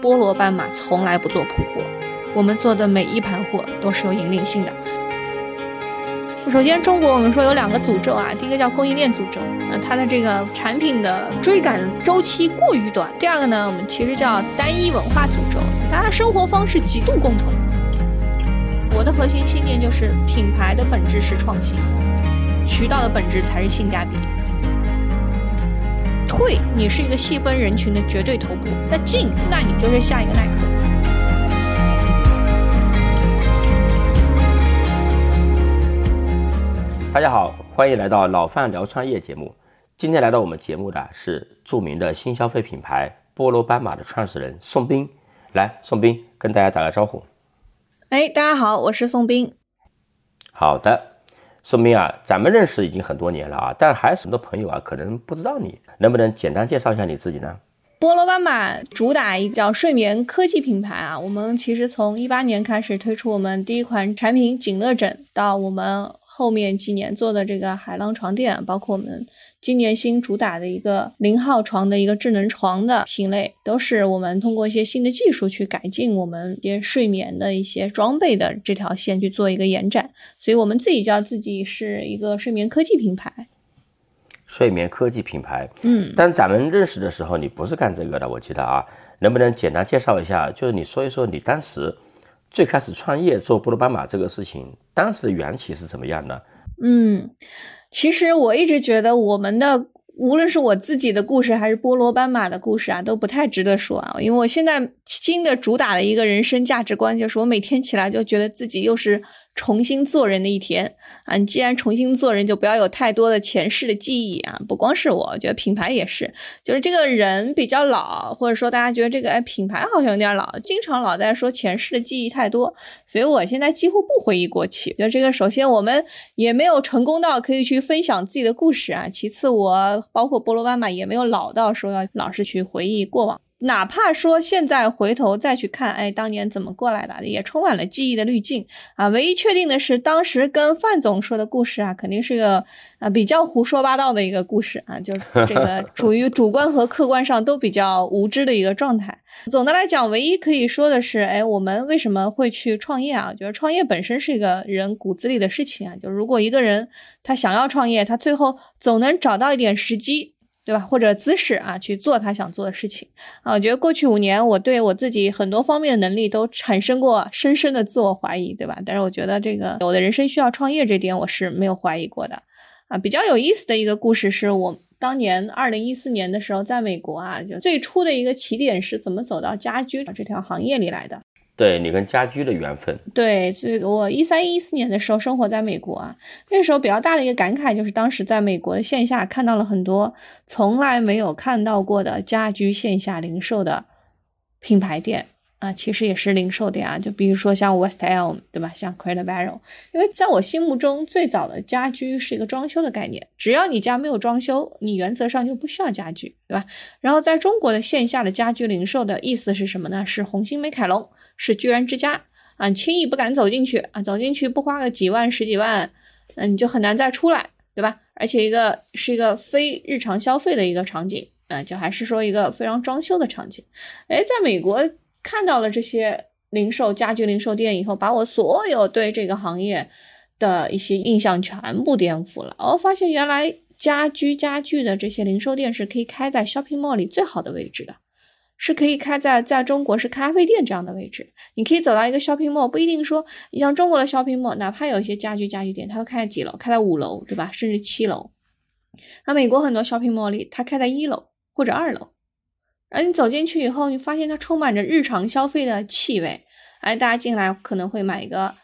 菠萝斑马从来不做铺货，我们做的每一盘货都是有引领性的。首先，中国我们说有两个诅咒啊，第一个叫供应链诅咒，那它的这个产品的追赶周期过于短；第二个呢，我们其实叫单一文化诅咒，大家生活方式极度共同。我的核心信念就是，品牌的本质是创新，渠道的本质才是性价比。退，你是一个细分人群的绝对头部；那进，那你就是下一个耐克。大家好，欢迎来到老范聊创业节目。今天来到我们节目的是著名的新消费品牌菠萝斑马的创始人宋斌。来，宋斌跟大家打个招呼。哎，大家好，我是宋斌。好的。说明啊，咱们认识已经很多年了啊，但还有很多朋友啊，可能不知道你，能不能简单介绍一下你自己呢？菠萝斑马主打一个叫睡眠科技品牌啊，我们其实从一八年开始推出我们第一款产品锦乐枕，到我们后面几年做的这个海浪床垫，包括我们。今年新主打的一个零号床的一个智能床的品类，都是我们通过一些新的技术去改进我们一些睡眠的一些装备的这条线去做一个延展，所以我们自己叫自己是一个睡眠科技品牌。睡眠科技品牌，嗯，但咱们认识的时候你不是干这个的，我记得啊，能不能简单介绍一下？就是你说一说你当时最开始创业做菠萝斑马这个事情，当时的缘起是怎么样的？嗯。其实我一直觉得，我们的无论是我自己的故事，还是菠萝斑马的故事啊，都不太值得说啊。因为我现在新的主打的一个人生价值观，就是我每天起来就觉得自己又是。重新做人的一天啊！你既然重新做人，就不要有太多的前世的记忆啊！不光是我，觉得品牌也是，就是这个人比较老，或者说大家觉得这个哎品牌好像有点老，经常老在说前世的记忆太多，所以我现在几乎不回忆过去。就这个，首先我们也没有成功到可以去分享自己的故事啊。其次，我包括菠萝斑马也没有老到说要老是去回忆过往。哪怕说现在回头再去看，哎，当年怎么过来的，也充满了记忆的滤镜啊。唯一确定的是，当时跟范总说的故事啊，肯定是个啊比较胡说八道的一个故事啊，就是这个 处于主观和客观上都比较无知的一个状态。总的来讲，唯一可以说的是，哎，我们为什么会去创业啊？我觉得创业本身是一个人骨子里的事情啊。就如果一个人他想要创业，他最后总能找到一点时机。对吧？或者姿势啊，去做他想做的事情啊。我觉得过去五年，我对我自己很多方面的能力都产生过深深的自我怀疑，对吧？但是我觉得这个我的人生需要创业这点，我是没有怀疑过的啊。比较有意思的一个故事是我当年二零一四年的时候，在美国啊，就最初的一个起点是怎么走到家居这条行业里来的。对你跟家居的缘分，对，这个我一三一四年的时候生活在美国啊，那时候比较大的一个感慨就是当时在美国的线下看到了很多从来没有看到过的家居线下零售的品牌店。啊，其实也是零售店啊，就比如说像 West Elm 对吧，像 Cradle Barrel，因为在我心目中最早的家居是一个装修的概念，只要你家没有装修，你原则上就不需要家具，对吧？然后在中国的线下的家居零售的意思是什么呢？是红星美凯龙。是居然之家啊，轻易不敢走进去啊，走进去不花个几万十几万，那你就很难再出来，对吧？而且一个是一个非日常消费的一个场景啊，就还是说一个非常装修的场景。哎，在美国看到了这些零售家居零售店以后，把我所有对这个行业的一些印象全部颠覆了。我发现原来家居家具的这些零售店是可以开在 shopping mall 里最好的位置的。是可以开在在中国是咖啡店这样的位置，你可以走到一个 shopping mall，不一定说你像中国的 shopping mall，哪怕有一些家居家具店，它都开在几楼，开在五楼，对吧？甚至七楼。那美国很多 shopping mall 里，它开在一楼或者二楼，而你走进去以后，你发现它充满着日常消费的气味。哎，大家进来可能会买一个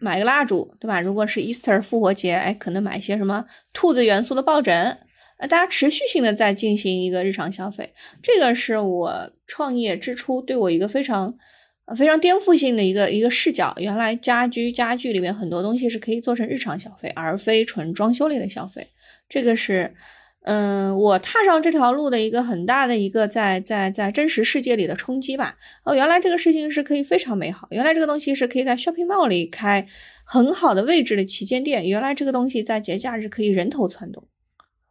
买个蜡烛，对吧？如果是 Easter 复活节，哎，可能买一些什么兔子元素的抱枕。呃，大家持续性的在进行一个日常消费，这个是我创业之初对我一个非常，非常颠覆性的一个一个视角。原来家居家具里面很多东西是可以做成日常消费，而非纯装修类的消费。这个是，嗯，我踏上这条路的一个很大的一个在在在真实世界里的冲击吧。哦，原来这个事情是可以非常美好。原来这个东西是可以在 shopping mall 里开很好的位置的旗舰店。原来这个东西在节假日可以人头攒动。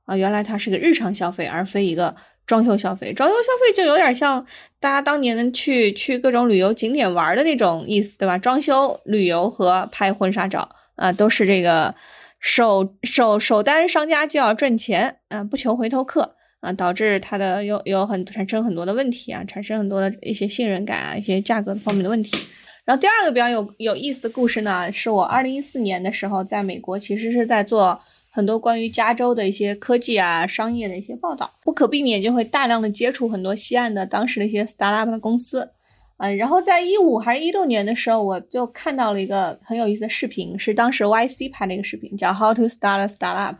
啊，原来它是个日常消费，而非一个装修消费，装修消费就有点像大家当年去去各种旅游景点玩的那种意思，对吧？装修、旅游和拍婚纱照啊，都是这个首首首单商家就要赚钱啊，不求回头客啊，导致它的有有很产生很多的问题啊，产生很多的一些信任感啊，一些价格方面的问题。然后第二个比较有有意思的故事呢，是我二零一四年的时候在美国，其实是在做。很多关于加州的一些科技啊、商业的一些报道，不可避免就会大量的接触很多西岸的当时的一些 startup 的公司，嗯，然后在一五还是一六年的时候，我就看到了一个很有意思的视频，是当时 YC 拍的一个视频，叫 How to Start a Startup，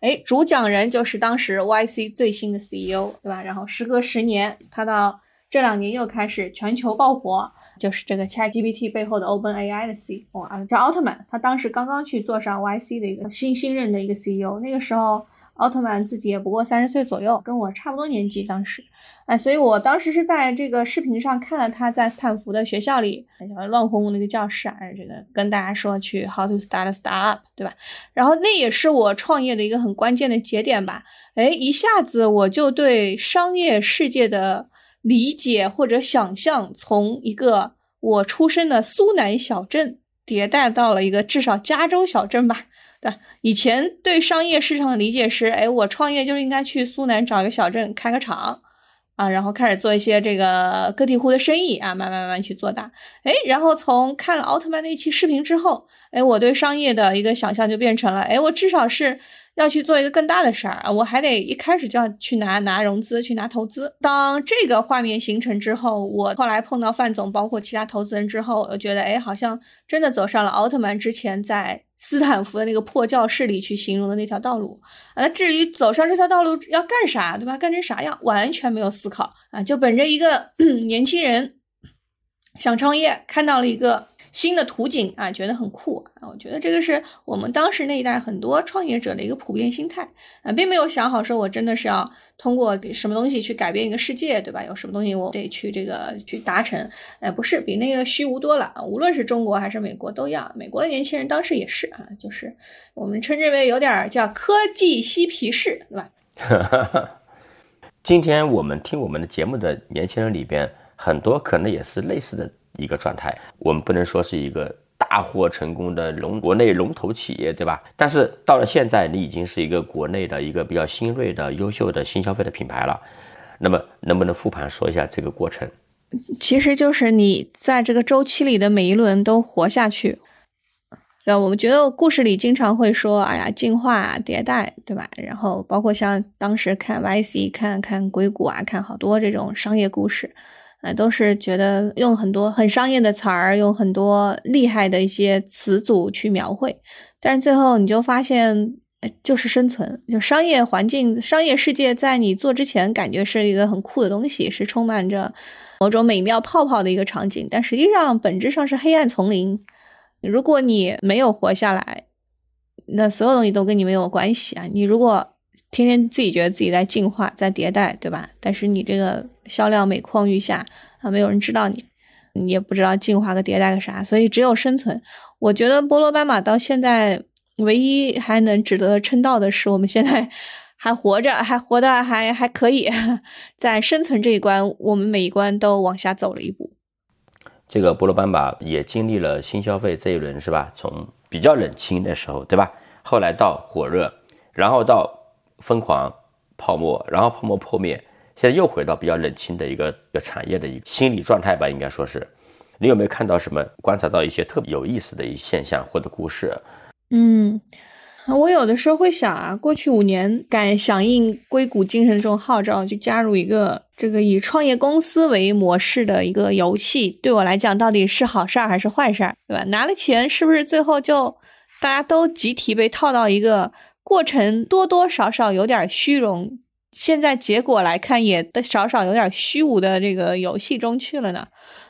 哎，主讲人就是当时 YC 最新的 CEO，对吧？然后时隔十年，他到这两年又开始全球爆火。就是这个 ChatGPT 背后的 OpenAI 的 CEO 啊，叫奥特曼。他当时刚刚去做上 YC 的一个新新任的一个 CEO。那个时候，奥特曼自己也不过三十岁左右，跟我差不多年纪。当时，哎，所以我当时是在这个视频上看了他在斯坦福的学校里，乱哄哄的一个教室啊，这个跟大家说去 How to start a startup，对吧？然后那也是我创业的一个很关键的节点吧。哎，一下子我就对商业世界的。理解或者想象，从一个我出生的苏南小镇迭代到了一个至少加州小镇吧。对，以前对商业市场的理解是，哎，我创业就是应该去苏南找一个小镇开个厂啊，然后开始做一些这个个体户的生意啊，慢慢慢慢去做大。哎，然后从看了奥特曼那一期视频之后，哎，我对商业的一个想象就变成了，哎，我至少是。要去做一个更大的事儿啊，我还得一开始就要去拿拿融资，去拿投资。当这个画面形成之后，我后来碰到范总，包括其他投资人之后，我觉得，哎，好像真的走上了奥特曼之前在斯坦福的那个破教室里去形容的那条道路。啊，至于走上这条道路要干啥，对吧？干成啥样，完全没有思考啊，就本着一个 年轻人想创业，看到了一个。新的图景啊，觉得很酷啊！我觉得这个是我们当时那一代很多创业者的一个普遍心态啊，并没有想好说我真的是要通过什么东西去改变一个世界，对吧？有什么东西我得去这个去达成？哎，不是，比那个虚无多了啊。无论是中国还是美国都一样，美国的年轻人当时也是啊，就是我们称之为有点叫科技嬉皮士，对吧？今天我们听我们的节目的年轻人里边，很多可能也是类似的。一个状态，我们不能说是一个大获成功的龙国内龙头企业，对吧？但是到了现在，你已经是一个国内的一个比较新锐的、优秀的新消费的品牌了。那么，能不能复盘说一下这个过程？其实就是你在这个周期里的每一轮都活下去。对，我们觉得故事里经常会说，哎呀，进化、迭代，对吧？然后包括像当时看 YC、看看硅谷啊，看好多这种商业故事。哎，都是觉得用很多很商业的词儿，用很多厉害的一些词组去描绘，但是最后你就发现，就是生存，就商业环境、商业世界，在你做之前，感觉是一个很酷的东西，是充满着某种美妙泡泡的一个场景，但实际上本质上是黑暗丛林。如果你没有活下来，那所有东西都跟你没有关系啊！你如果天天自己觉得自己在进化，在迭代，对吧？但是你这个销量每况愈下啊，没有人知道你，你也不知道进化个迭代个啥，所以只有生存。我觉得波罗斑马到现在唯一还能值得称道的是，我们现在 还活着，还活得还还可以，在生存这一关，我们每一关都往下走了一步。这个波罗斑马也经历了新消费这一轮，是吧？从比较冷清的时候，对吧？后来到火热，然后到。疯狂泡沫，然后泡沫破灭，现在又回到比较冷清的一个一个产业的一个心理状态吧，应该说是。你有没有看到什么，观察到一些特别有意思的一现象或者故事？嗯，我有的时候会想啊，过去五年敢响应硅谷精神这种号召，就加入一个这个以创业公司为模式的一个游戏，对我来讲到底是好事儿还是坏事儿，对吧？拿了钱是不是最后就大家都集体被套到一个？过程多多少少有点虚荣，现在结果来看也少少有点虚无的这个游戏中去了呢。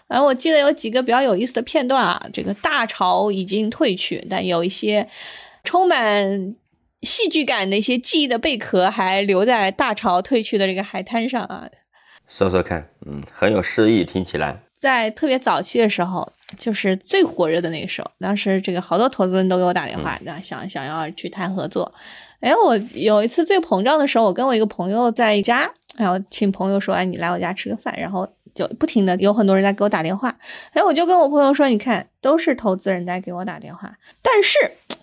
然后我记得有几个比较有意思的片段啊，这个大潮已经退去，但有一些充满戏剧感的一些记忆的贝壳还留在大潮退去的这个海滩上啊。说说看，嗯，很有诗意，听起来。在特别早期的时候，就是最火热的那个时候，当时这个好多投资人都给我打电话，那想想要去谈合作。哎，我有一次最膨胀的时候，我跟我一个朋友在一家然后请朋友说，哎，你来我家吃个饭，然后就不停的有很多人在给我打电话，哎，我就跟我朋友说，你看，都是投资人在给我打电话，但是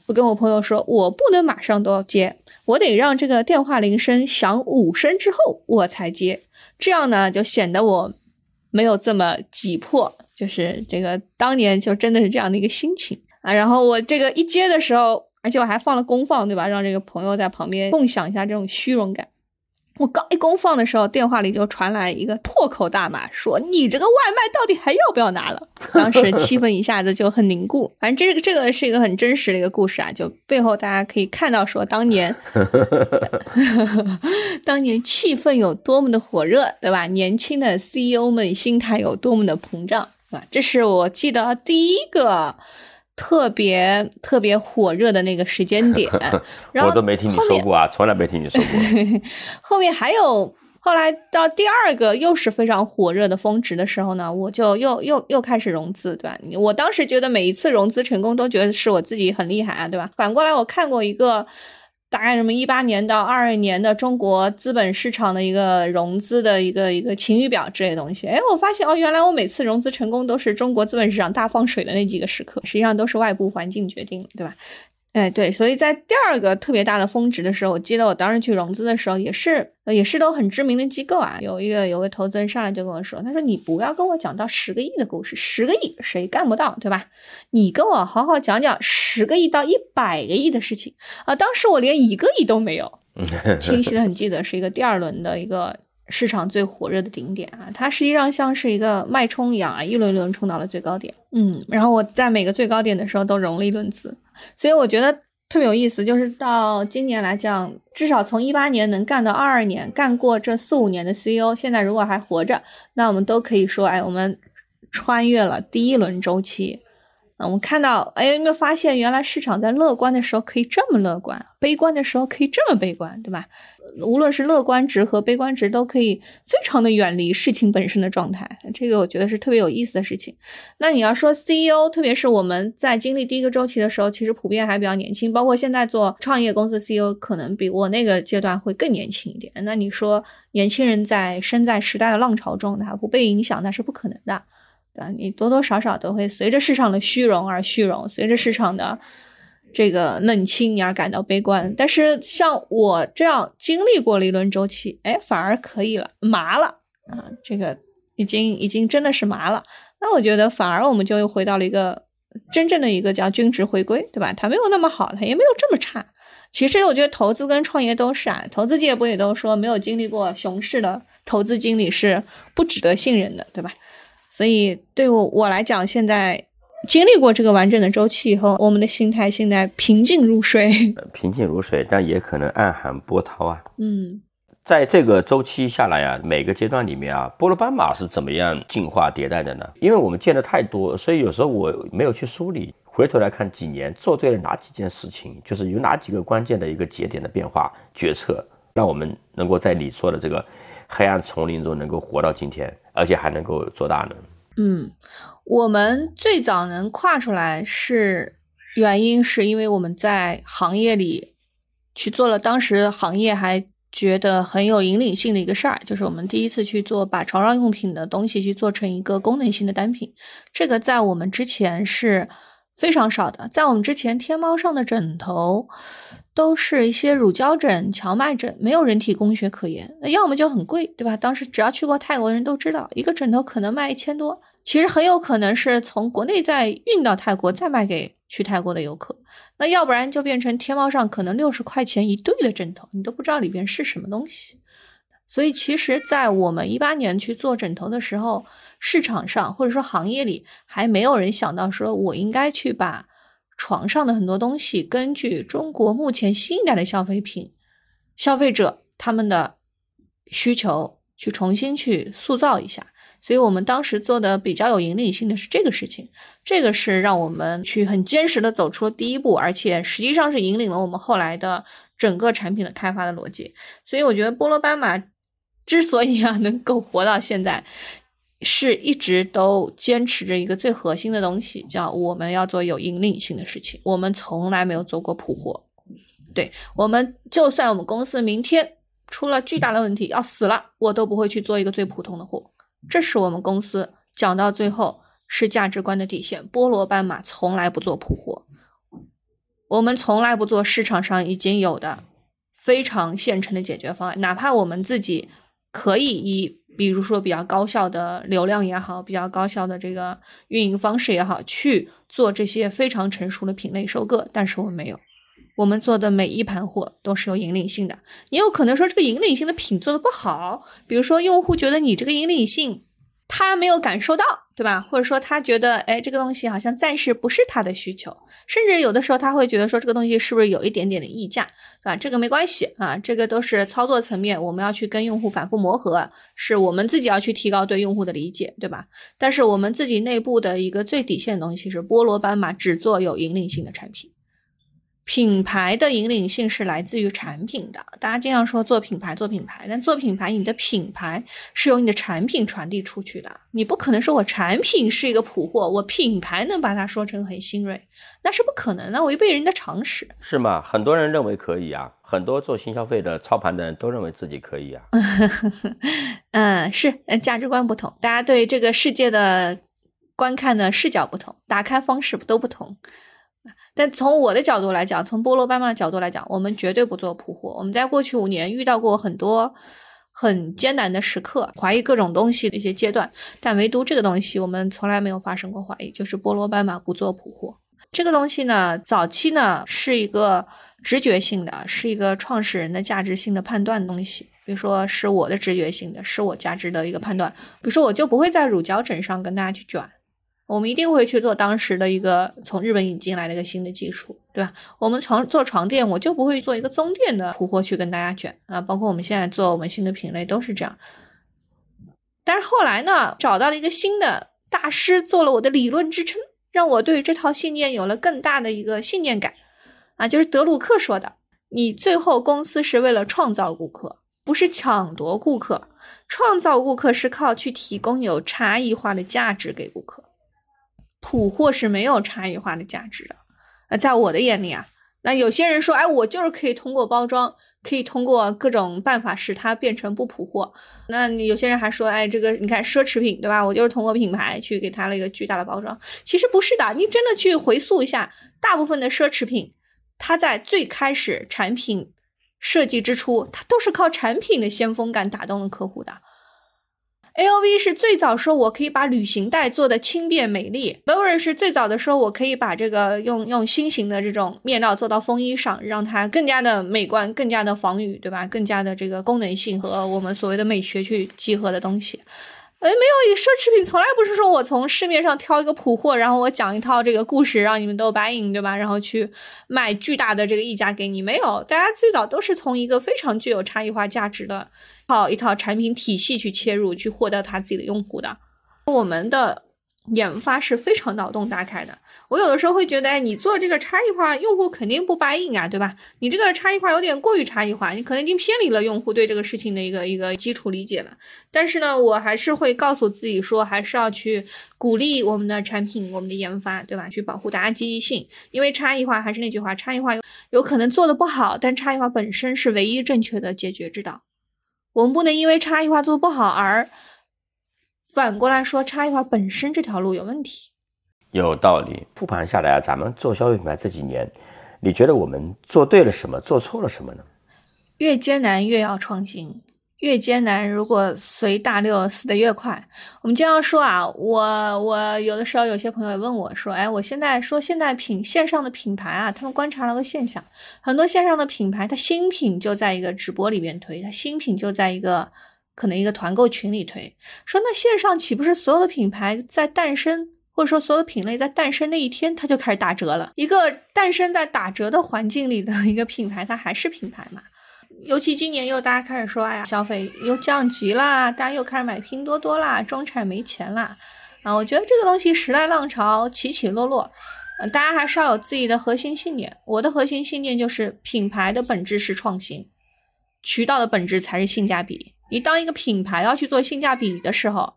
我跟我朋友说，我不能马上都要接，我得让这个电话铃声响五声之后我才接，这样呢就显得我没有这么急迫，就是这个当年就真的是这样的一个心情。啊。然后我这个一接的时候，而且我还放了功放，对吧？让这个朋友在旁边共享一下这种虚荣感。我刚一公放的时候，电话里就传来一个破口大骂，说：“你这个外卖到底还要不要拿了？”当时气氛一下子就很凝固。反正这个这个是一个很真实的一个故事啊，就背后大家可以看到，说当年，当年气氛有多么的火热，对吧？年轻的 CEO 们心态有多么的膨胀，是吧？这是我记得第一个。特别特别火热的那个时间点，然后我都没听你说过啊，从来没听你说过。后面还有，后来到第二个又是非常火热的峰值的时候呢，我就又又又开始融资，对吧？我当时觉得每一次融资成功，都觉得是我自己很厉害啊，对吧？反过来我看过一个。大概什么一八年到二二年的中国资本市场的一个融资的一个一个晴雨表之类的东西，哎，我发现哦，原来我每次融资成功都是中国资本市场大放水的那几个时刻，实际上都是外部环境决定，对吧？哎，对，所以在第二个特别大的峰值的时候，我记得我当时去融资的时候，也是也是都很知名的机构啊。有一个有个投资人上来就跟我说，他说你不要跟我讲到十个亿的故事，十个亿谁干不到，对吧？你跟我好好讲讲十个亿到一百个亿的事情啊。当时我连一个亿都没有，清晰的很记得是一个第二轮的一个市场最火热的顶点啊，它实际上像是一个脉冲一样啊，一轮轮冲到了最高点。嗯，然后我在每个最高点的时候都融了一轮资。所以我觉得特别有意思，就是到今年来讲，至少从一八年能干到二二年，干过这四五年的 CEO，现在如果还活着，那我们都可以说，哎，我们穿越了第一轮周期。啊，我们看到，哎，有没有发现，原来市场在乐观的时候可以这么乐观，悲观的时候可以这么悲观，对吧？无论是乐观值和悲观值，都可以非常的远离事情本身的状态。这个我觉得是特别有意思的事情。那你要说 CEO，特别是我们在经历第一个周期的时候，其实普遍还比较年轻，包括现在做创业公司 CEO，可能比我那个阶段会更年轻一点。那你说年轻人在身在时代的浪潮中，他不被影响，那是不可能的。啊，你多多少少都会随着市场的虚荣而虚荣，随着市场的这个冷清而感到悲观。但是像我这样经历过了一轮周期，哎，反而可以了，麻了啊，这个已经已经真的是麻了。那我觉得反而我们就又回到了一个真正的一个叫均值回归，对吧？它没有那么好，它也没有这么差。其实我觉得投资跟创业都是啊，投资界不也都说没有经历过熊市的投资经理是不值得信任的，对吧？所以，对我我来讲，现在经历过这个完整的周期以后，我们的心态现在平静如水。平静如水，但也可能暗含波涛啊。嗯，在这个周期下来啊，每个阶段里面啊，波罗斑马是怎么样进化迭代的呢？因为我们见的太多，所以有时候我没有去梳理。回头来看几年做对了哪几件事情，就是有哪几个关键的一个节点的变化决策，让我们能够在你说的这个黑暗丛林中能够活到今天。而且还能够做大呢。嗯，我们最早能跨出来是原因，是因为我们在行业里去做了当时行业还觉得很有引领性的一个事儿，就是我们第一次去做把床上用品的东西去做成一个功能性的单品。这个在我们之前是非常少的，在我们之前天猫上的枕头。都是一些乳胶枕、荞麦枕，没有人体工学可言。那要么就很贵，对吧？当时只要去过泰国的人都知道，一个枕头可能卖一千多，其实很有可能是从国内再运到泰国，再卖给去泰国的游客。那要不然就变成天猫上可能六十块钱一对的枕头，你都不知道里边是什么东西。所以其实，在我们一八年去做枕头的时候，市场上或者说行业里还没有人想到说我应该去把。床上的很多东西，根据中国目前新一代的消费品消费者他们的需求去重新去塑造一下，所以我们当时做的比较有引领性的是这个事情，这个是让我们去很坚实的走出了第一步，而且实际上是引领了我们后来的整个产品的开发的逻辑。所以我觉得菠萝斑马之所以啊能够活到现在。是一直都坚持着一个最核心的东西，叫我们要做有引领性的事情。我们从来没有做过普货，对我们就算我们公司明天出了巨大的问题要死了，我都不会去做一个最普通的货。这是我们公司讲到最后是价值观的底线。菠萝斑马从来不做普货，我们从来不做市场上已经有的非常现成的解决方案，哪怕我们自己可以以比如说比较高效的流量也好，比较高效的这个运营方式也好，去做这些非常成熟的品类收割，但是我们没有。我们做的每一盘货都是有引领性的，也有可能说这个引领性的品做的不好，比如说用户觉得你这个引领性他没有感受到，对吧？或者说他觉得哎这个东西好像暂时不是他的需求，甚至有的时候他会觉得说这个东西是不是有一点点的溢价，对吧？这个没关系啊，这个都是操作层面，我们要去跟用户反复磨合，是我们自己要去提高对用户的理解，对吧？但是我们自己内部的一个最底线的东西是菠萝斑马只做有引领性的产品。品牌的引领性是来自于产品的，大家经常说做品牌做品牌，但做品牌你的品牌是由你的产品传递出去的，你不可能说我产品是一个普货，我品牌能把它说成很新锐，那是不可能的，违背人的常识。是吗？很多人认为可以啊，很多做新消费的操盘的人都认为自己可以啊。嗯，是，价值观不同，大家对这个世界的观看的视角不同，打开方式都不同。但从我的角度来讲，从菠萝斑马的角度来讲，我们绝对不做普货。我们在过去五年遇到过很多很艰难的时刻，怀疑各种东西的一些阶段，但唯独这个东西，我们从来没有发生过怀疑，就是菠萝斑马不做普货。这个东西呢，早期呢是一个直觉性的，是一个创始人的价值性的判断东西，比如说是我的直觉性的，是我价值的一个判断。比如说，我就不会在乳胶枕上跟大家去卷。我们一定会去做当时的一个从日本引进来的一个新的技术，对吧？我们从做床垫，我就不会做一个棕垫的铺货去跟大家卷啊。包括我们现在做我们新的品类都是这样。但是后来呢，找到了一个新的大师，做了我的理论支撑，让我对这套信念有了更大的一个信念感啊。就是德鲁克说的：“你最后公司是为了创造顾客，不是抢夺顾客。创造顾客是靠去提供有差异化的价值给顾客。”普货是没有差异化的价值的，呃，在我的眼里啊，那有些人说，哎，我就是可以通过包装，可以通过各种办法使它变成不普货。那有些人还说，哎，这个你看奢侈品，对吧？我就是通过品牌去给它了一个巨大的包装。其实不是的，你真的去回溯一下，大部分的奢侈品，它在最开始产品设计之初，它都是靠产品的先锋感打动了客户的。A O V 是最早说我可以把旅行袋做的轻便美丽，Burberry 是最早的时候我可以把这个用用新型的这种面料做到风衣上，让它更加的美观，更加的防雨，对吧？更加的这个功能性和我们所谓的美学去集合的东西。哎，没有，奢侈品从来不是说我从市面上挑一个普货，然后我讲一套这个故事，让你们都白银对吧？然后去卖巨大的这个溢价给你，没有，大家最早都是从一个非常具有差异化价值的套一套产品体系去切入，去获得他自己的用户的。我们的。研发是非常脑洞大开的。我有的时候会觉得，哎，你做这个差异化，用户肯定不答应啊，对吧？你这个差异化有点过于差异化，你可能已经偏离了用户对这个事情的一个一个基础理解了。但是呢，我还是会告诉自己说，还是要去鼓励我们的产品、我们的研发，对吧？去保护大家积极性，因为差异化还是那句话，差异化有可能做的不好，但差异化本身是唯一正确的解决之道。我们不能因为差异化做的不好而。反过来说，差异化本身这条路有问题，有道理。复盘下来啊，咱们做消费品牌这几年，你觉得我们做对了什么，做错了什么呢？越艰难越要创新，越艰难如果随大流死得越快。我们经常说啊，我我有的时候有些朋友也问我说，哎，我现在说现在品线上的品牌啊，他们观察了个现象，很多线上的品牌，它新品就在一个直播里边推，它新品就在一个。可能一个团购群里推说，那线上岂不是所有的品牌在诞生，或者说所有的品类在诞生那一天，它就开始打折了？一个诞生在打折的环境里的一个品牌，它还是品牌嘛？尤其今年又大家开始说，哎呀，消费又降级啦，大家又开始买拼多多啦，中产没钱啦。啊，我觉得这个东西时代浪潮起起落落，大家还是要有自己的核心信念。我的核心信念就是，品牌的本质是创新，渠道的本质才是性价比。你当一个品牌要去做性价比的时候，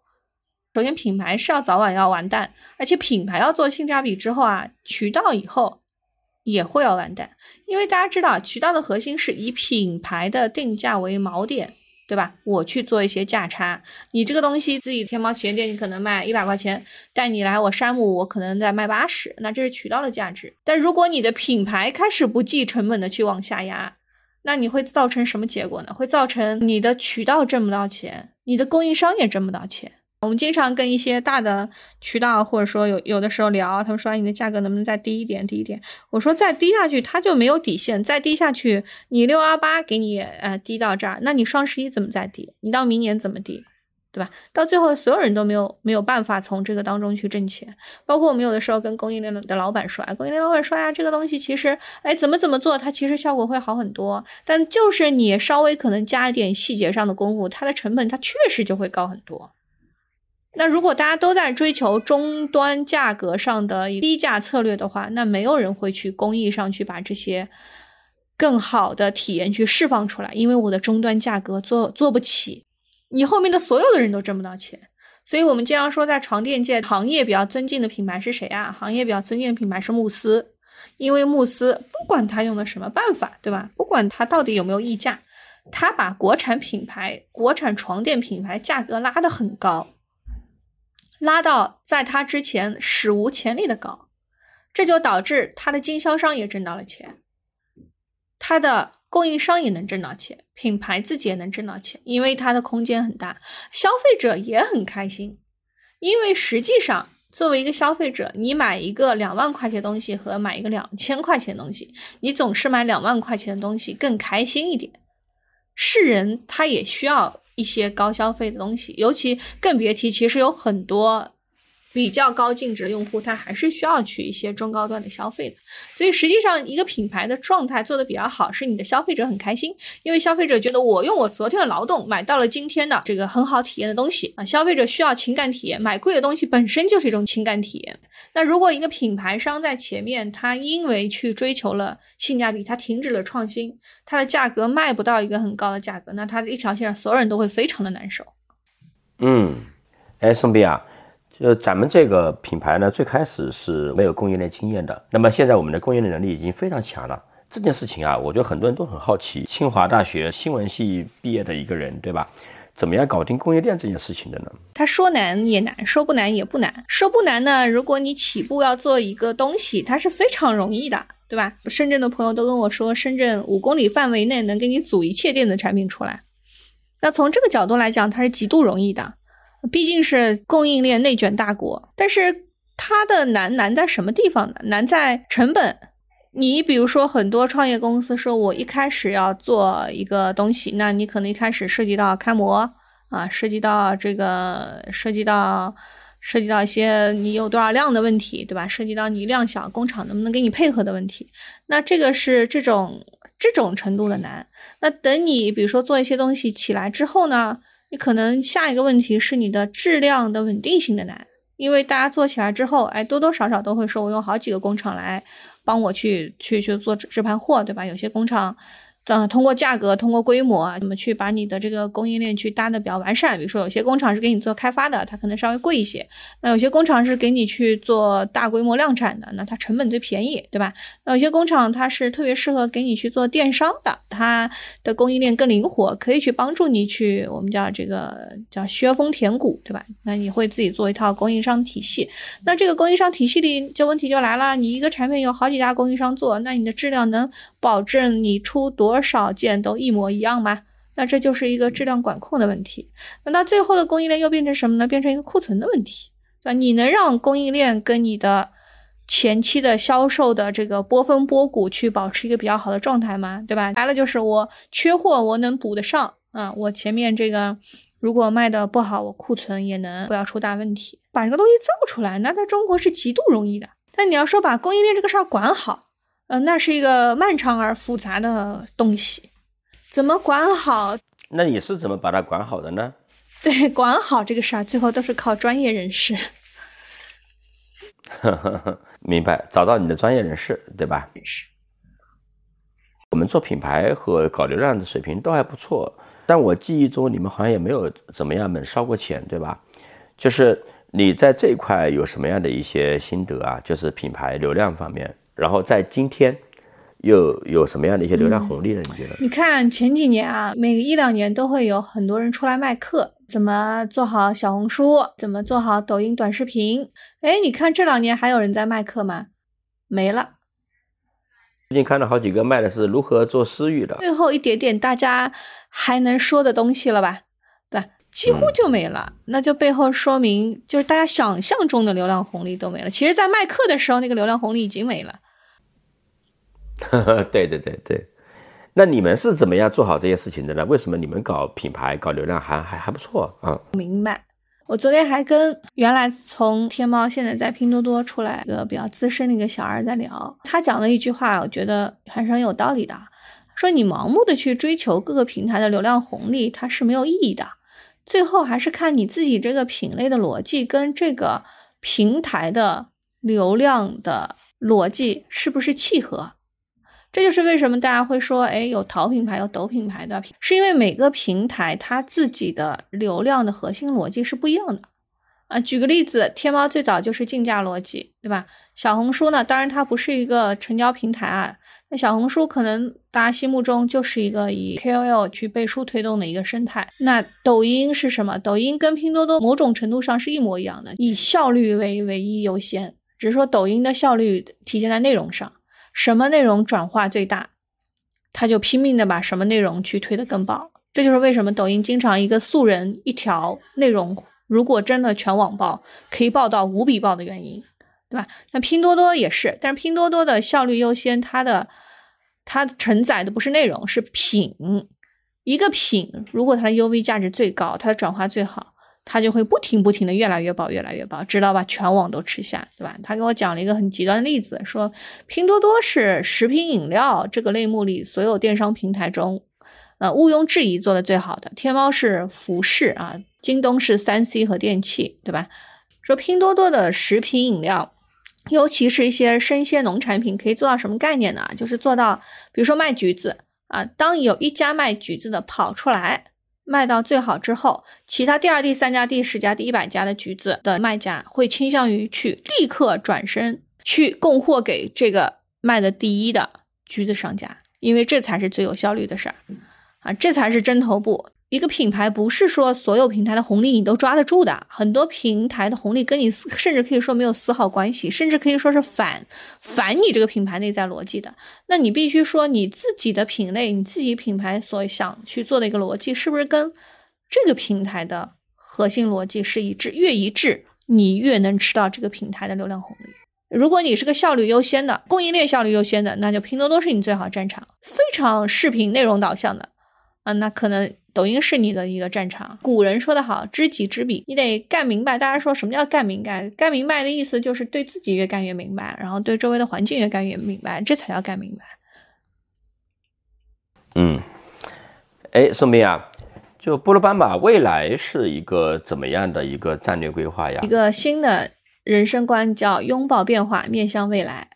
首先品牌是要早晚要完蛋，而且品牌要做性价比之后啊，渠道以后也会要完蛋，因为大家知道，渠道的核心是以品牌的定价为锚点，对吧？我去做一些价差，你这个东西自己天猫旗舰店你可能卖一百块钱，但你来我山姆我可能在卖八十，那这是渠道的价值。但如果你的品牌开始不计成本的去往下压，那你会造成什么结果呢？会造成你的渠道挣不到钱，你的供应商也挣不到钱。我们经常跟一些大的渠道，或者说有有的时候聊，他们说你的价格能不能再低一点，低一点？我说再低下去，它就没有底线，再低下去，你六幺八给你呃低到这儿，那你双十一怎么再低？你到明年怎么低？对吧？到最后所有人都没有没有办法从这个当中去挣钱。包括我们有的时候跟供应链的老板说，供应链老板说呀，这个东西其实哎怎么怎么做，它其实效果会好很多，但就是你稍微可能加一点细节上的功夫，它的成本它确实就会高很多。那如果大家都在追求终端价格上的低价策略的话，那没有人会去工艺上去把这些更好的体验去释放出来，因为我的终端价格做做不起，你后面的所有的人都挣不到钱。所以我们经常说，在床垫界行业比较尊敬的品牌是谁啊？行业比较尊敬的品牌是慕斯，因为慕斯不管他用的什么办法，对吧？不管他到底有没有溢价，他把国产品牌、国产床垫品牌价格拉得很高。拉到在它之前史无前例的高，这就导致它的经销商也挣到了钱，它的供应商也能挣到钱，品牌自己也能挣到钱，因为它的空间很大，消费者也很开心。因为实际上，作为一个消费者，你买一个两万块钱东西和买一个两千块钱东西，你总是买两万块钱的东西更开心一点。是人，他也需要。一些高消费的东西，尤其更别提，其实有很多。比较高净值的用户，他还是需要去一些中高端的消费的。所以实际上，一个品牌的状态做的比较好，是你的消费者很开心，因为消费者觉得我用我昨天的劳动买到了今天的这个很好体验的东西啊。消费者需要情感体验，买贵的东西本身就是一种情感体验。那如果一个品牌商在前面，他因为去追求了性价比，他停止了创新，它的价格卖不到一个很高的价格，那它的一条线上所有人都会非常的难受。嗯，哎，宋斌啊。就咱们这个品牌呢，最开始是没有供应链经验的。那么现在我们的供应链能力已经非常强了。这件事情啊，我觉得很多人都很好奇。清华大学新闻系毕业的一个人，对吧？怎么样搞定供应链这件事情的呢？他说难也难，说不难也不难。说不难呢，如果你起步要做一个东西，它是非常容易的，对吧？深圳的朋友都跟我说，深圳五公里范围内能给你组一切电子产品出来。那从这个角度来讲，它是极度容易的。毕竟是供应链内卷大国，但是它的难难在什么地方呢？难在成本。你比如说，很多创业公司说，我一开始要做一个东西，那你可能一开始涉及到开模啊，涉及到这个，涉及到涉及到一些你有多少量的问题，对吧？涉及到你量小，工厂能不能给你配合的问题。那这个是这种这种程度的难。那等你比如说做一些东西起来之后呢？你可能下一个问题是你的质量的稳定性的难，因为大家做起来之后，哎，多多少少都会说，我用好几个工厂来帮我去去去做这盘货，对吧？有些工厂。嗯，通过价格，通过规模啊，怎么去把你的这个供应链去搭的比较完善？比如说，有些工厂是给你做开发的，它可能稍微贵一些；那有些工厂是给你去做大规模量产的，那它成本最便宜，对吧？那有些工厂它是特别适合给你去做电商的，它的供应链更灵活，可以去帮助你去我们叫这个叫削峰填谷，对吧？那你会自己做一套供应商体系。那这个供应商体系里，这问题就来了：你一个产品有好几家供应商做，那你的质量能保证你出多？多少件都一模一样吗？那这就是一个质量管控的问题。那到最后的供应链又变成什么呢？变成一个库存的问题，对吧？你能让供应链跟你的前期的销售的这个波峰波谷去保持一个比较好的状态吗？对吧？来了就是我缺货，我能补得上啊。我前面这个如果卖的不好，我库存也能不要出大问题，把这个东西造出来，那在中国是极度容易的。但你要说把供应链这个事儿管好。嗯，那是一个漫长而复杂的东西，怎么管好？那你是怎么把它管好的呢？对，管好这个事儿，最后都是靠专业人士。明白，找到你的专业人士，对吧？是。我们做品牌和搞流量的水平都还不错，但我记忆中你们好像也没有怎么样猛烧过钱，对吧？就是你在这一块有什么样的一些心得啊？就是品牌流量方面。然后在今天又有什么样的一些流量红利呢？你觉得？你看前几年啊，每一两年都会有很多人出来卖课，怎么做好小红书，怎么做好抖音短视频。哎，你看这两年还有人在卖课吗？没了。最近看到好几个卖的是如何做私域的，最后一点点大家还能说的东西了吧？对，几乎就没了。那就背后说明，就是大家想象中的流量红利都没了。其实，在卖课的时候，那个流量红利已经没了。对对对对，那你们是怎么样做好这些事情的呢？为什么你们搞品牌、搞流量还还还不错啊？明白。我昨天还跟原来从天猫现在在拼多多出来一个比较资深的一个小二在聊，他讲了一句话，我觉得还是很有道理的。说你盲目的去追求各个平台的流量红利，它是没有意义的。最后还是看你自己这个品类的逻辑跟这个平台的流量的逻辑是不是契合。这就是为什么大家会说，哎，有淘品牌，有抖品牌的，是因为每个平台它自己的流量的核心逻辑是不一样的啊。举个例子，天猫最早就是竞价逻辑，对吧？小红书呢，当然它不是一个成交平台啊。那小红书可能大家心目中就是一个以 KOL 去背书推动的一个生态。那抖音是什么？抖音跟拼多多某种程度上是一模一样的，以效率为唯一优先，只是说抖音的效率体现在内容上。什么内容转化最大，他就拼命的把什么内容去推得更爆。这就是为什么抖音经常一个素人一条内容，如果真的全网爆，可以爆到无比爆的原因，对吧？那拼多多也是，但是拼多多的效率优先，它的它承载的不是内容，是品。一个品，如果它的 UV 价值最高，它的转化最好。他就会不停不停的越来越爆，越来越爆，直到把全网都吃下，对吧？他给我讲了一个很极端的例子，说拼多多是食品饮料这个类目里所有电商平台中，呃，毋庸置疑做的最好的。天猫是服饰啊，京东是三 C 和电器，对吧？说拼多多的食品饮料，尤其是一些生鲜农产品，可以做到什么概念呢？就是做到，比如说卖橘子啊，当有一家卖橘子的跑出来。卖到最好之后，其他第二、第三家、第十家、第一百家的橘子的卖家会倾向于去立刻转身去供货给这个卖的第一的橘子商家，因为这才是最有效率的事儿啊，这才是针头部。一个品牌不是说所有平台的红利你都抓得住的，很多平台的红利跟你甚至可以说没有丝毫关系，甚至可以说是反反你这个品牌内在逻辑的。那你必须说你自己的品类，你自己品牌所想去做的一个逻辑，是不是跟这个平台的核心逻辑是一致？越一致，你越能吃到这个平台的流量红利。如果你是个效率优先的供应链效率优先的，那就拼多多是你最好战场。非常视频内容导向的啊，那可能。抖音是你的一个战场。古人说的好，知己知彼，你得干明白。大家说什么叫干明白？干明白的意思就是对自己越干越明白，然后对周围的环境越干越明白，这才叫干明白。嗯，哎，宋斌啊，就波罗斑马未来是一个怎么样的一个战略规划呀？一个新的人生观叫拥抱变化，面向未来。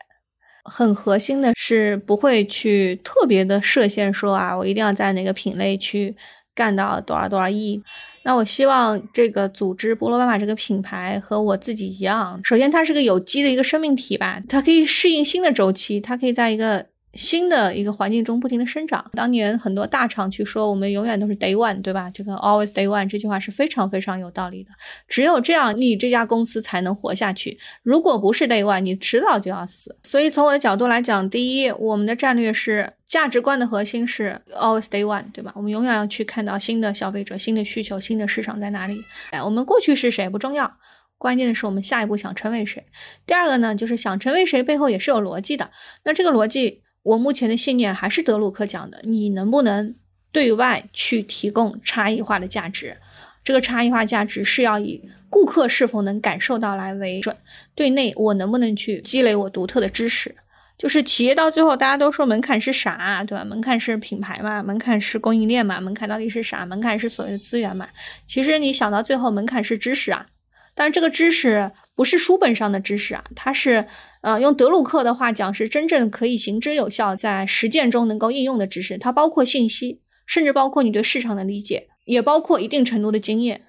很核心的是不会去特别的设限，说啊，我一定要在哪个品类去。干到多少多少亿？那我希望这个组织菠萝妈妈这个品牌和我自己一样，首先它是个有机的一个生命体吧，它可以适应新的周期，它可以在一个。新的一个环境中不停的生长。当年很多大厂去说我们永远都是 day one，对吧？这个 always day one 这句话是非常非常有道理的。只有这样，你这家公司才能活下去。如果不是 day one，你迟早就要死。所以从我的角度来讲，第一，我们的战略是价值观的核心是 always day one，对吧？我们永远要去看到新的消费者、新的需求、新的市场在哪里。哎，我们过去是谁不重要，关键的是我们下一步想成为谁。第二个呢，就是想成为谁背后也是有逻辑的。那这个逻辑。我目前的信念还是德鲁克讲的，你能不能对外去提供差异化的价值？这个差异化价值是要以顾客是否能感受到来为准。对内，我能不能去积累我独特的知识？就是企业到最后，大家都说门槛是啥，对吧？门槛是品牌嘛？门槛是供应链嘛？门槛到底是啥？门槛是所谓的资源嘛？其实你想到最后，门槛是知识啊。但是这个知识不是书本上的知识啊，它是，呃，用德鲁克的话讲，是真正可以行之有效，在实践中能够应用的知识。它包括信息，甚至包括你对市场的理解，也包括一定程度的经验。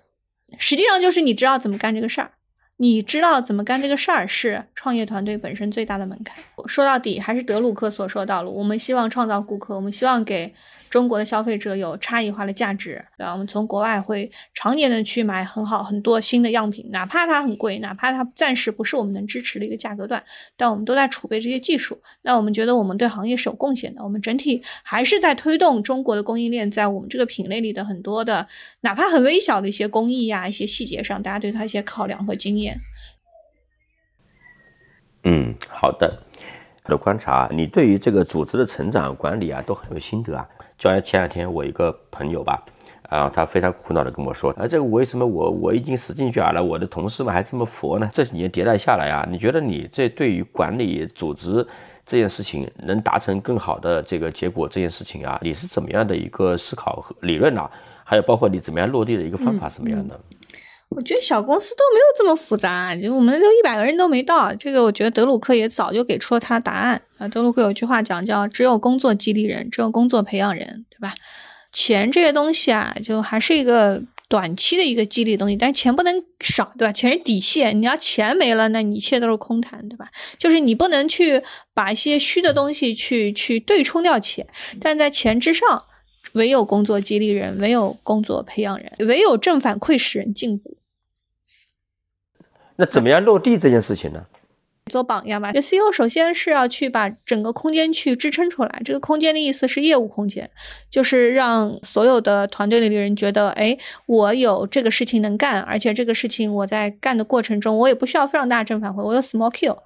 实际上就是你知道怎么干这个事儿，你知道怎么干这个事儿是创业团队本身最大的门槛。说到底还是德鲁克所说的道路，我们希望创造顾客，我们希望给。中国的消费者有差异化的价值，对吧？我们从国外会常年的去买很好很多新的样品，哪怕它很贵，哪怕它暂时不是我们能支持的一个价格段，但我们都在储备这些技术。那我们觉得我们对行业是有贡献的，我们整体还是在推动中国的供应链在我们这个品类里的很多的，哪怕很微小的一些工艺呀、一些细节上，大家对它一些考量和经验。嗯，好的。的观察，你对于这个组织的成长管理啊，都很有心得啊。就像前两天我一个朋友吧，啊，他非常苦恼的跟我说，啊，这个为什么我我已经使劲卷了，我的同事们还这么佛呢？这几年迭代下来啊，你觉得你这对于管理组织这件事情能达成更好的这个结果这件事情啊，你是怎么样的一个思考和理论呢？还有包括你怎么样落地的一个方法什么样的？我觉得小公司都没有这么复杂，就我们都一百个人都没到。这个我觉得德鲁克也早就给出了他的答案啊。德鲁克有句话讲叫“只有工作激励人，只有工作培养人”，对吧？钱这些东西啊，就还是一个短期的一个激励东西，但是钱不能少，对吧？钱是底线，你要钱没了，那你一切都是空谈，对吧？就是你不能去把一些虚的东西去去对冲掉钱，但在钱之上，唯有工作激励人，唯有工作培养人，唯有正反馈使人进步。那怎么样落地这件事情呢？做榜样吧。这 CEO 首先是要去把整个空间去支撑出来。这个空间的意思是业务空间，就是让所有的团队里的人觉得，哎，我有这个事情能干，而且这个事情我在干的过程中，我也不需要非常大的正反馈，我有 small kill，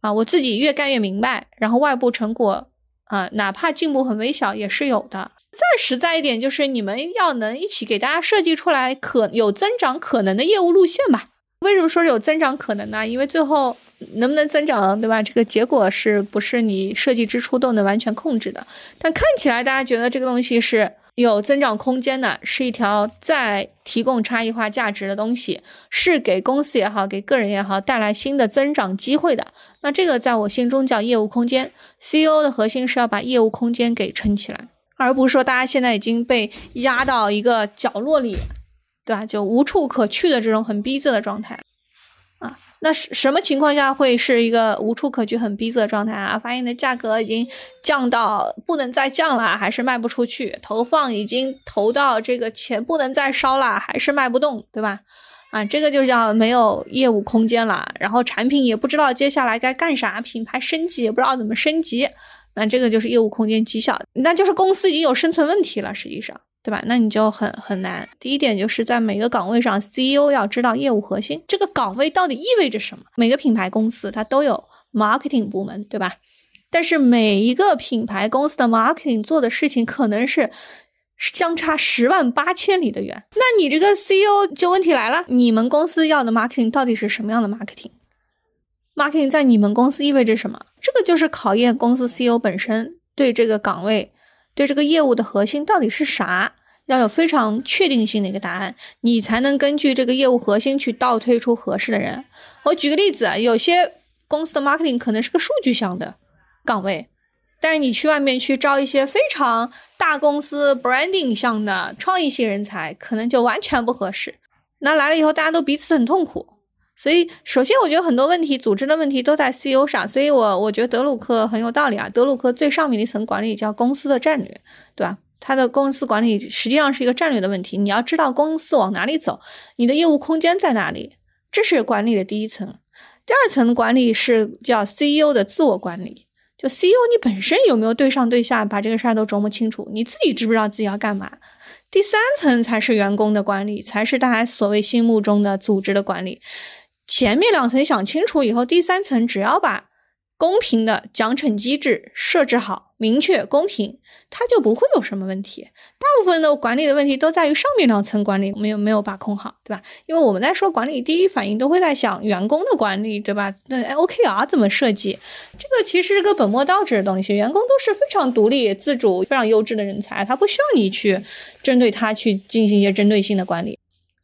啊，我自己越干越明白，然后外部成果啊，哪怕进步很微小也是有的。再实在一点，就是你们要能一起给大家设计出来可有增长可能的业务路线吧。为什么说有增长可能呢？因为最后能不能增长，对吧？这个结果是不是你设计之初都能完全控制的？但看起来大家觉得这个东西是有增长空间的，是一条在提供差异化价值的东西，是给公司也好，给个人也好带来新的增长机会的。那这个在我心中叫业务空间。CEO 的核心是要把业务空间给撑起来，而不是说大家现在已经被压到一个角落里。对吧？就无处可去的这种很逼仄的状态，那什什么情况下会是一个无处可去、很逼仄的状态啊？发现的价格已经降到不能再降了，还是卖不出去？投放已经投到这个钱不能再烧了，还是卖不动，对吧？啊，这个就叫没有业务空间了。然后产品也不知道接下来该干啥，品牌升级也不知道怎么升级，那这个就是业务空间极小，那就是公司已经有生存问题了，实际上。对吧？那你就很很难。第一点就是在每个岗位上，CEO 要知道业务核心这个岗位到底意味着什么。每个品牌公司它都有 marketing 部门，对吧？但是每一个品牌公司的 marketing 做的事情可能是相差十万八千里的远。那你这个 CEO 就问题来了，你们公司要的 marketing 到底是什么样的 marketing？marketing 在你们公司意味着什么？这个就是考验公司 CEO 本身对这个岗位。对这个业务的核心到底是啥，要有非常确定性的一个答案，你才能根据这个业务核心去倒推出合适的人。我举个例子啊，有些公司的 marketing 可能是个数据项的岗位，但是你去外面去招一些非常大公司 branding 项的创意性人才，可能就完全不合适。那来了以后，大家都彼此很痛苦。所以，首先我觉得很多问题，组织的问题都在 CEO 上。所以我我觉得德鲁克很有道理啊。德鲁克最上面的一层管理叫公司的战略，对吧？他的公司管理实际上是一个战略的问题。你要知道公司往哪里走，你的业务空间在哪里，这是管理的第一层。第二层管理是叫 CEO 的自我管理，就 CEO 你本身有没有对上对下，把这个事儿都琢磨清楚，你自己知不知道自己要干嘛？第三层才是员工的管理，才是大家所谓心目中的组织的管理。前面两层想清楚以后，第三层只要把公平的奖惩机制设置好、明确、公平，它就不会有什么问题。大部分的管理的问题都在于上面两层管理没有没有把控好，对吧？因为我们在说管理，第一反应都会在想员工的管理，对吧？那 OKR 怎么设计？这个其实是个本末倒置的东西。员工都是非常独立、自主、非常优质的人才，他不需要你去针对他去进行一些针对性的管理。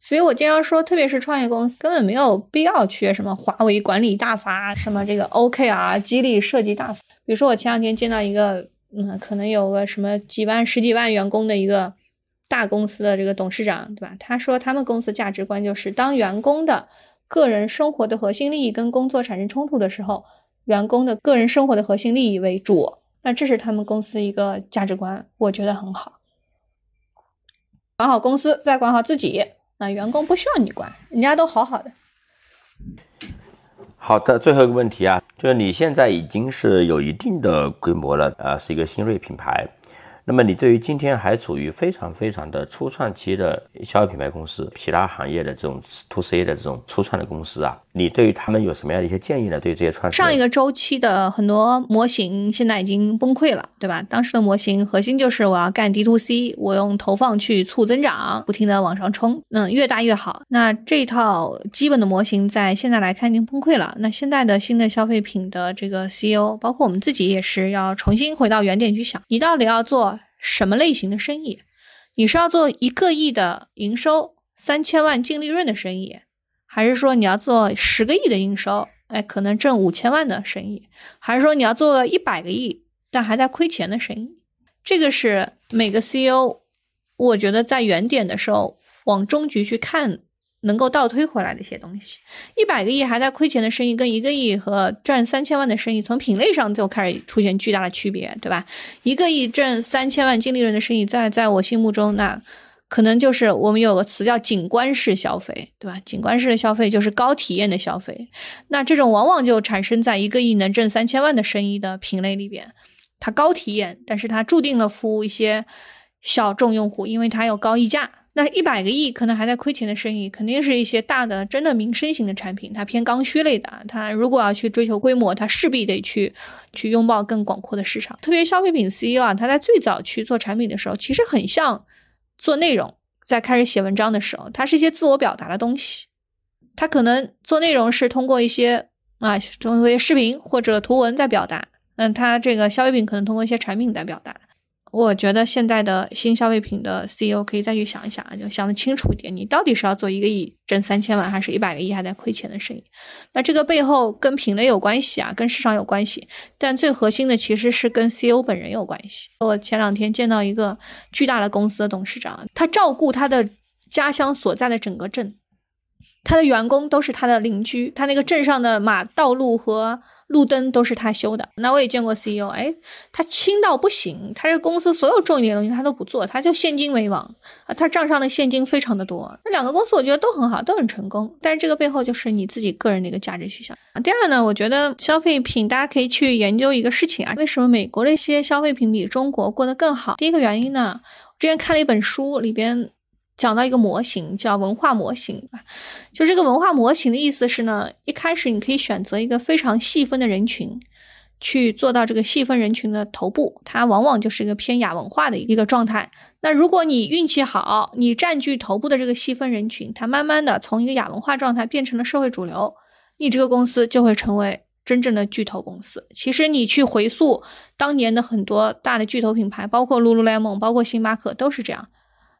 所以，我经常说，特别是创业公司，根本没有必要去什么华为管理大法，什么这个 OKR 激励设计大法。比如说，我前两天见到一个，嗯，可能有个什么几万、十几万员工的一个大公司的这个董事长，对吧？他说，他们公司价值观就是，当员工的个人生活的核心利益跟工作产生冲突的时候，员工的个人生活的核心利益为主。那这是他们公司一个价值观，我觉得很好。管好公司，再管好自己。啊员工不需要你管，人家都好好的。好的，最后一个问题啊，就是你现在已经是有一定的规模了啊，是一个新锐品牌。那么你对于今天还处于非常非常的初创期的消费品牌公司，其他行业的这种 to C 的这种初创的公司啊，你对于他们有什么样的一些建议呢？对于这些创上一个周期的很多模型现在已经崩溃了，对吧？当时的模型核心就是我要干 D to C，我用投放去促增长，不停的往上冲，嗯，越大越好。那这套基本的模型在现在来看已经崩溃了。那现在的新的消费品的这个 CEO，包括我们自己也是要重新回到原点去想，你到底要做。什么类型的生意？你是要做一个亿的营收、三千万净利润的生意，还是说你要做十个亿的营收，哎，可能挣五千万的生意，还是说你要做一百个亿但还在亏钱的生意？这个是每个 CEO，我觉得在原点的时候往中局去看。能够倒推回来的一些东西，一百个亿还在亏钱的生意，跟一个亿和赚三千万的生意，从品类上就开始出现巨大的区别，对吧？一个亿挣三千万净利润的生意，在在我心目中，那可能就是我们有个词叫景观式消费，对吧？景观式的消费就是高体验的消费，那这种往往就产生在一个亿能挣三千万的生意的品类里边，它高体验，但是它注定了服务一些小众用户，因为它有高溢价。那一百个亿可能还在亏钱的生意，肯定是一些大的、真的民生型的产品，它偏刚需类的。它如果要去追求规模，它势必得去去拥抱更广阔的市场。特别消费品 CEO 啊，他在最早去做产品的时候，其实很像做内容，在开始写文章的时候，它是一些自我表达的东西。他可能做内容是通过一些啊，通过一些视频或者图文在表达。嗯，他这个消费品可能通过一些产品在表达。我觉得现在的新消费品的 CEO 可以再去想一想啊，就想得清楚一点，你到底是要做一个亿挣三千万，还是一百个亿还在亏钱的生意？那这个背后跟品类有关系啊，跟市场有关系，但最核心的其实是跟 CEO 本人有关系。我前两天见到一个巨大的公司的董事长，他照顾他的家乡所在的整个镇，他的员工都是他的邻居，他那个镇上的马道路和。路灯都是他修的，那我也见过 CEO，哎，他轻到不行，他这公司所有重一点的东西他都不做，他就现金为王啊，他账上的现金非常的多。那两个公司我觉得都很好，都很成功，但是这个背后就是你自己个人的一个价值取向。第二呢，我觉得消费品大家可以去研究一个事情啊，为什么美国的一些消费品比中国过得更好？第一个原因呢，之前看了一本书，里边。讲到一个模型叫文化模型，就这个文化模型的意思是呢，一开始你可以选择一个非常细分的人群，去做到这个细分人群的头部，它往往就是一个偏亚文化的一个状态。那如果你运气好，你占据头部的这个细分人群，它慢慢的从一个亚文化状态变成了社会主流，你这个公司就会成为真正的巨头公司。其实你去回溯当年的很多大的巨头品牌，包括 lululemon，包括星巴克，都是这样。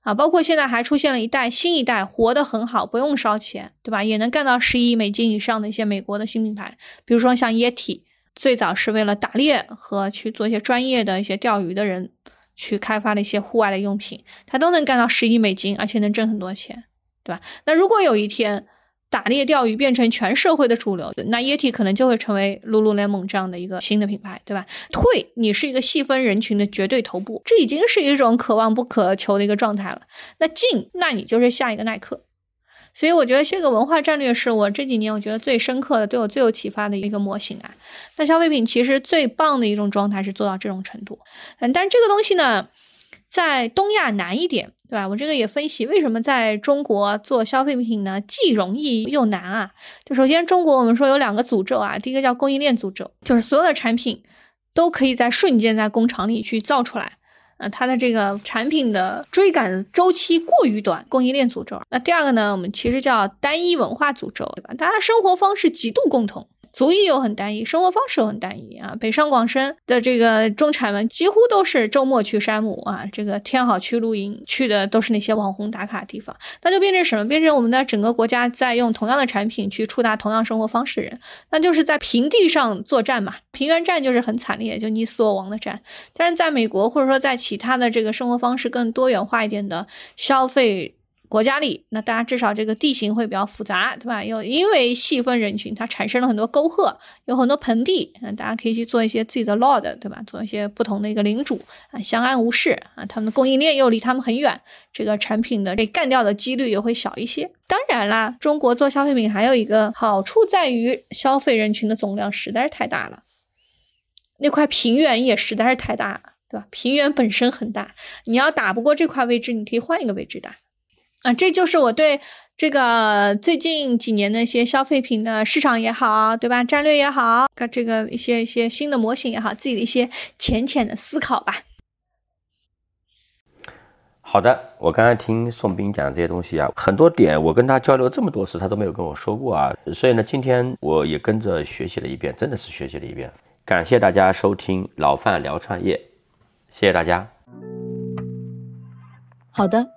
啊，包括现在还出现了一代新一代活得很好，不用烧钱，对吧？也能干到十亿美金以上的一些美国的新品牌，比如说像 Yeti，最早是为了打猎和去做一些专业的一些钓鱼的人去开发的一些户外的用品，它都能干到十亿美金，而且能挣很多钱，对吧？那如果有一天，打猎钓鱼变成全社会的主流，那 Yeti 可能就会成为 Lululemon 这样的一个新的品牌，对吧？退，你是一个细分人群的绝对头部，这已经是一种可望不可求的一个状态了。那进，那你就是下一个耐克。所以我觉得这个文化战略是我这几年我觉得最深刻的、对我最有启发的一个模型啊。那消费品其实最棒的一种状态是做到这种程度，嗯，但这个东西呢？在东亚难一点，对吧？我这个也分析为什么在中国做消费品呢，既容易又难啊。就首先，中国我们说有两个诅咒啊，第一个叫供应链诅咒，就是所有的产品都可以在瞬间在工厂里去造出来，啊，它的这个产品的追赶周期过于短，供应链诅咒。那第二个呢，我们其实叫单一文化诅咒，对吧？大家生活方式极度共同。族裔又很单一，生活方式又很单一啊！北上广深的这个中产们几乎都是周末去山姆啊，这个天好去露营，去的都是那些网红打卡地方。那就变成什么？变成我们的整个国家在用同样的产品去触达同样生活方式的人，那就是在平地上作战嘛。平原战就是很惨烈，就你死我亡的战。但是在美国或者说在其他的这个生活方式更多元化一点的消费。国家里，那大家至少这个地形会比较复杂，对吧？又因为细分人群，它产生了很多沟壑，有很多盆地，嗯，大家可以去做一些自己的 lord，对吧？做一些不同的一个领主啊，相安无事啊。他们的供应链又离他们很远，这个产品的被干掉的几率也会小一些。当然啦，中国做消费品还有一个好处在于消费人群的总量实在是太大了，那块平原也实在是太大了，对吧？平原本身很大，你要打不过这块位置，你可以换一个位置打。啊，这就是我对这个最近几年的一些消费品的市场也好，对吧？战略也好，这个一些一些新的模型也好，自己的一些浅浅的思考吧。好的，我刚才听宋斌讲这些东西啊，很多点我跟他交流这么多次，他都没有跟我说过啊。所以呢，今天我也跟着学习了一遍，真的是学习了一遍。感谢大家收听老范聊创业，谢谢大家。好的。